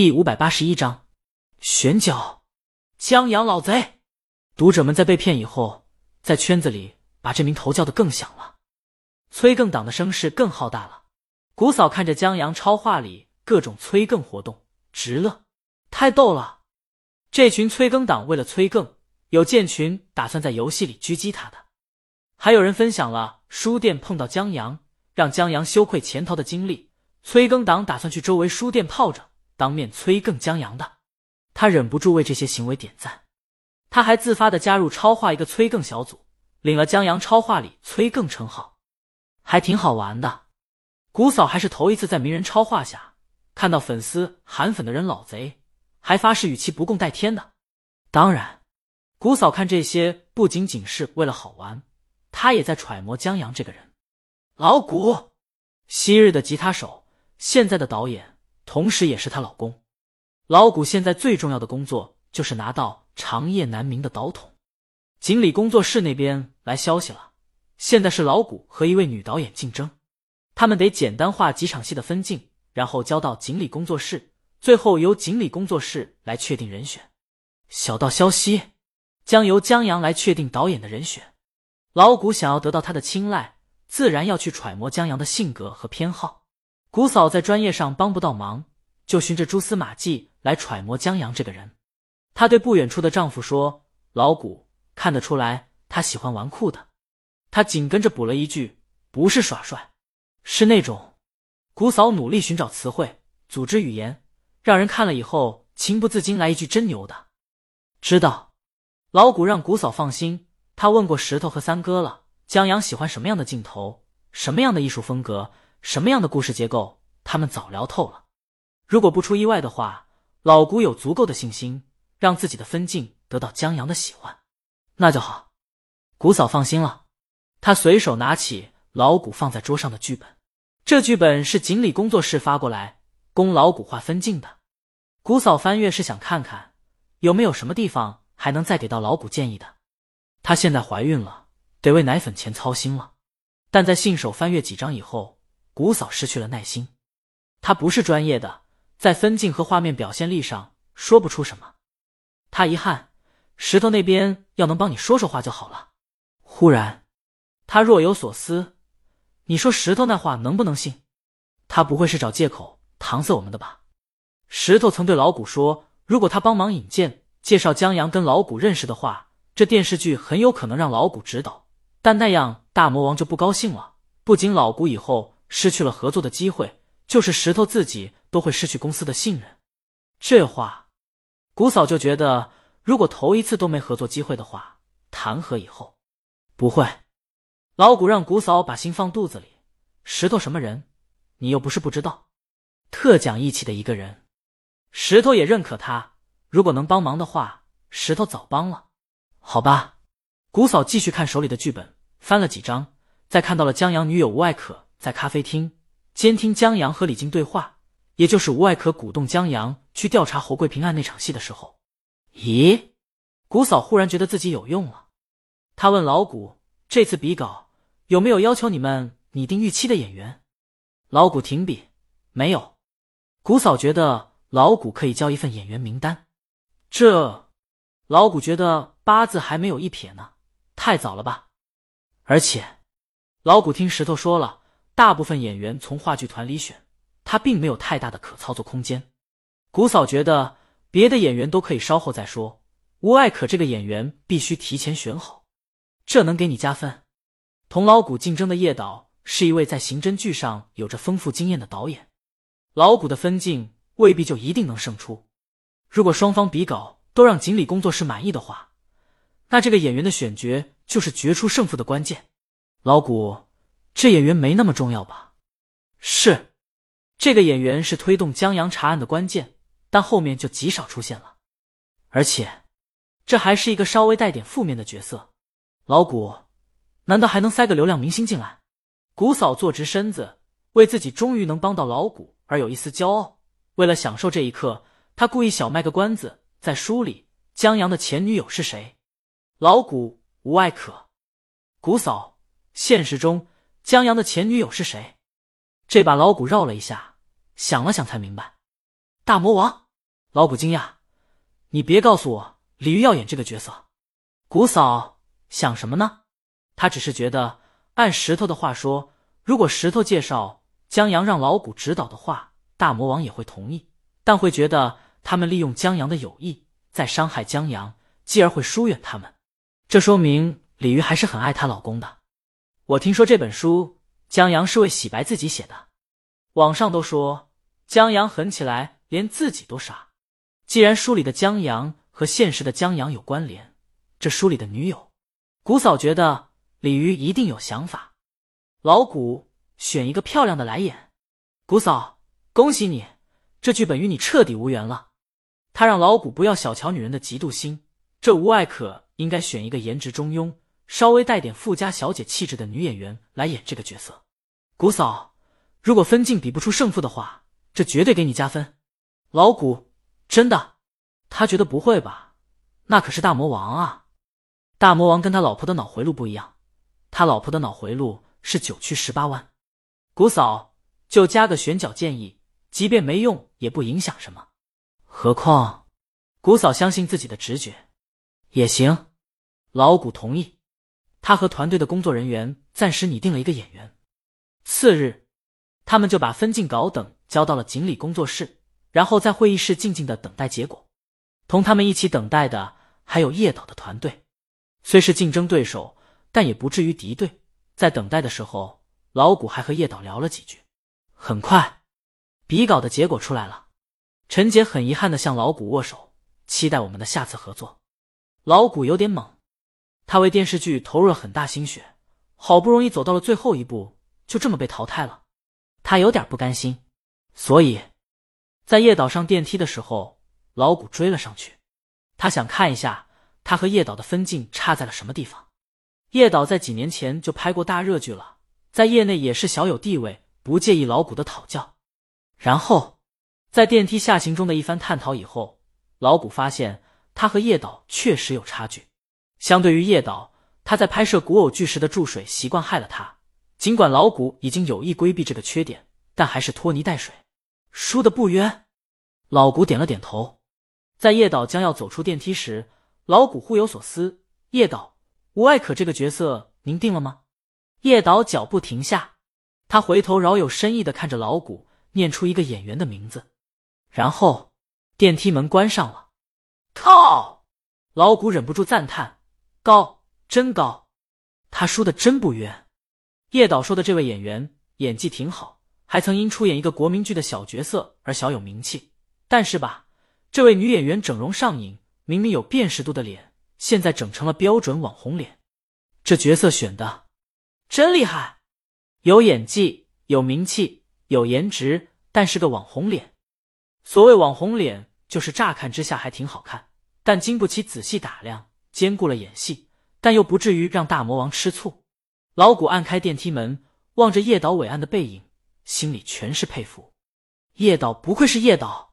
第五百八十一章选角，江阳老贼！读者们在被骗以后，在圈子里把这名头叫的更响了，催更党的声势更浩大了。古嫂看着江阳超话里各种催更活动，直乐，太逗了！这群催更党为了催更，有建群打算在游戏里狙击他的，还有人分享了书店碰到江阳，让江阳羞愧潜逃的经历。催更党打算去周围书店泡着。当面催更江阳的，他忍不住为这些行为点赞。他还自发的加入超话一个催更小组，领了江阳超话里催更称号，还挺好玩的。古嫂还是头一次在名人超话下看到粉丝喊粉的人老贼，还发誓与其不共戴天的。当然，古嫂看这些不仅仅是为了好玩，她也在揣摩江阳这个人。老古，昔日的吉他手，现在的导演。同时，也是她老公老谷现在最重要的工作就是拿到长夜难明的导筒。锦鲤工作室那边来消息了，现在是老谷和一位女导演竞争，他们得简单化几场戏的分镜，然后交到锦鲤工作室，最后由锦鲤工作室来确定人选。小道消息，将由江阳来确定导演的人选。老谷想要得到他的青睐，自然要去揣摩江阳的性格和偏好。古嫂在专业上帮不到忙，就循着蛛丝马迹来揣摩江阳这个人。她对不远处的丈夫说：“老古看得出来，他喜欢纨绔的。”她紧跟着补了一句：“不是耍帅，是那种。”古嫂努力寻找词汇，组织语言，让人看了以后情不自禁来一句：“真牛的。”知道，老古让古嫂放心。他问过石头和三哥了，江阳喜欢什么样的镜头，什么样的艺术风格。什么样的故事结构，他们早聊透了。如果不出意外的话，老古有足够的信心让自己的分镜得到江阳的喜欢，那就好。古嫂放心了，她随手拿起老古放在桌上的剧本，这剧本是锦鲤工作室发过来供老古画分镜的。古嫂翻阅是想看看有没有什么地方还能再给到老古建议的。她现在怀孕了，得为奶粉钱操心了。但在信手翻阅几张以后。古嫂失去了耐心，她不是专业的，在分镜和画面表现力上说不出什么。她遗憾，石头那边要能帮你说说话就好了。忽然，他若有所思：“你说石头那话能不能信？他不会是找借口搪塞我们的吧？”石头曾对老古说：“如果他帮忙引荐、介绍江阳跟老古认识的话，这电视剧很有可能让老古指导。但那样大魔王就不高兴了，不仅老古以后……”失去了合作的机会，就是石头自己都会失去公司的信任。这话，古嫂就觉得，如果头一次都没合作机会的话，谈何以后？不会。老古让古嫂把心放肚子里。石头什么人，你又不是不知道，特讲义气的一个人。石头也认可他，如果能帮忙的话，石头早帮了。好吧。古嫂继续看手里的剧本，翻了几章，再看到了江阳女友吴爱可。在咖啡厅监听江阳和李静对话，也就是吴爱可鼓动江阳去调查侯桂平案那场戏的时候。咦，古嫂忽然觉得自己有用了。她问老古：“这次比稿有没有要求你们拟定预期的演员？”老古停笔：“没有。”古嫂觉得老古可以交一份演员名单。这，老古觉得八字还没有一撇呢，太早了吧？而且，老古听石头说了。大部分演员从话剧团里选，他并没有太大的可操作空间。古嫂觉得别的演员都可以稍后再说，吴爱可这个演员必须提前选好，这能给你加分。同老古竞争的叶导是一位在刑侦剧上有着丰富经验的导演，老古的分镜未必就一定能胜出。如果双方比稿都让锦鲤工作室满意的话，那这个演员的选角就是决出胜负的关键。老古。这演员没那么重要吧？是，这个演员是推动江阳查案的关键，但后面就极少出现了。而且，这还是一个稍微带点负面的角色。老古，难道还能塞个流量明星进来？古嫂坐直身子，为自己终于能帮到老古而有一丝骄傲。为了享受这一刻，他故意小卖个关子，在书里，江阳的前女友是谁？老古吴爱可。古嫂，现实中。江阳的前女友是谁？这把老古绕了一下，想了想才明白，大魔王。老谷惊讶：“你别告诉我李玉要演这个角色。”谷嫂想什么呢？他只是觉得，按石头的话说，如果石头介绍江阳让老谷指导的话，大魔王也会同意，但会觉得他们利用江阳的友谊在伤害江阳，继而会疏远他们。这说明李玉还是很爱她老公的。我听说这本书江阳是为洗白自己写的，网上都说江阳狠起来连自己都杀。既然书里的江阳和现实的江阳有关联。这书里的女友，古嫂觉得李鱼一定有想法。老古选一个漂亮的来演，古嫂恭喜你，这剧本与你彻底无缘了。他让老古不要小瞧女人的嫉妒心，这吴爱可应该选一个颜值中庸、稍微带点富家小姐气质的女演员来演这个角色。古嫂，如果分镜比不出胜负的话，这绝对给你加分。老古真的，他觉得不会吧？那可是大魔王啊！大魔王跟他老婆的脑回路不一样，他老婆的脑回路是九曲十八弯。古嫂就加个选角建议，即便没用也不影响什么。何况古嫂相信自己的直觉，也行。老古同意，他和团队的工作人员暂时拟定了一个演员。次日，他们就把分镜稿等交到了锦鲤工作室，然后在会议室静静的等待结果。同他们一起等待的还有叶导的团队。虽是竞争对手，但也不至于敌对。在等待的时候，老谷还和叶导聊了几句。很快，比稿的结果出来了。陈杰很遗憾的向老谷握手，期待我们的下次合作。老谷有点懵，他为电视剧投入了很大心血，好不容易走到了最后一步，就这么被淘汰了，他有点不甘心。所以，在叶导上电梯的时候，老谷追了上去，他想看一下。他和叶导的分镜差在了什么地方？叶导在几年前就拍过大热剧了，在业内也是小有地位，不介意老谷的讨教。然后，在电梯下行中的一番探讨以后，老谷发现他和叶导确实有差距。相对于叶导，他在拍摄古偶剧时的注水习惯害了他。尽管老谷已经有意规避这个缺点，但还是拖泥带水，输的不冤。老谷点了点头，在叶导将要走出电梯时。老谷忽有所思，叶导，吴爱可这个角色您定了吗？叶导脚步停下，他回头饶有深意的看着老谷，念出一个演员的名字，然后电梯门关上了。靠！老谷忍不住赞叹：高，真高！他输的真不冤。叶导说的这位演员演技挺好，还曾因出演一个国民剧的小角色而小有名气。但是吧，这位女演员整容上瘾。明明有辨识度的脸，现在整成了标准网红脸。这角色选的真厉害，有演技，有名气，有颜值，但是个网红脸。所谓网红脸，就是乍看之下还挺好看，但经不起仔细打量，兼顾了演戏，但又不至于让大魔王吃醋。老谷按开电梯门，望着叶导伟岸的背影，心里全是佩服。叶导不愧是叶导。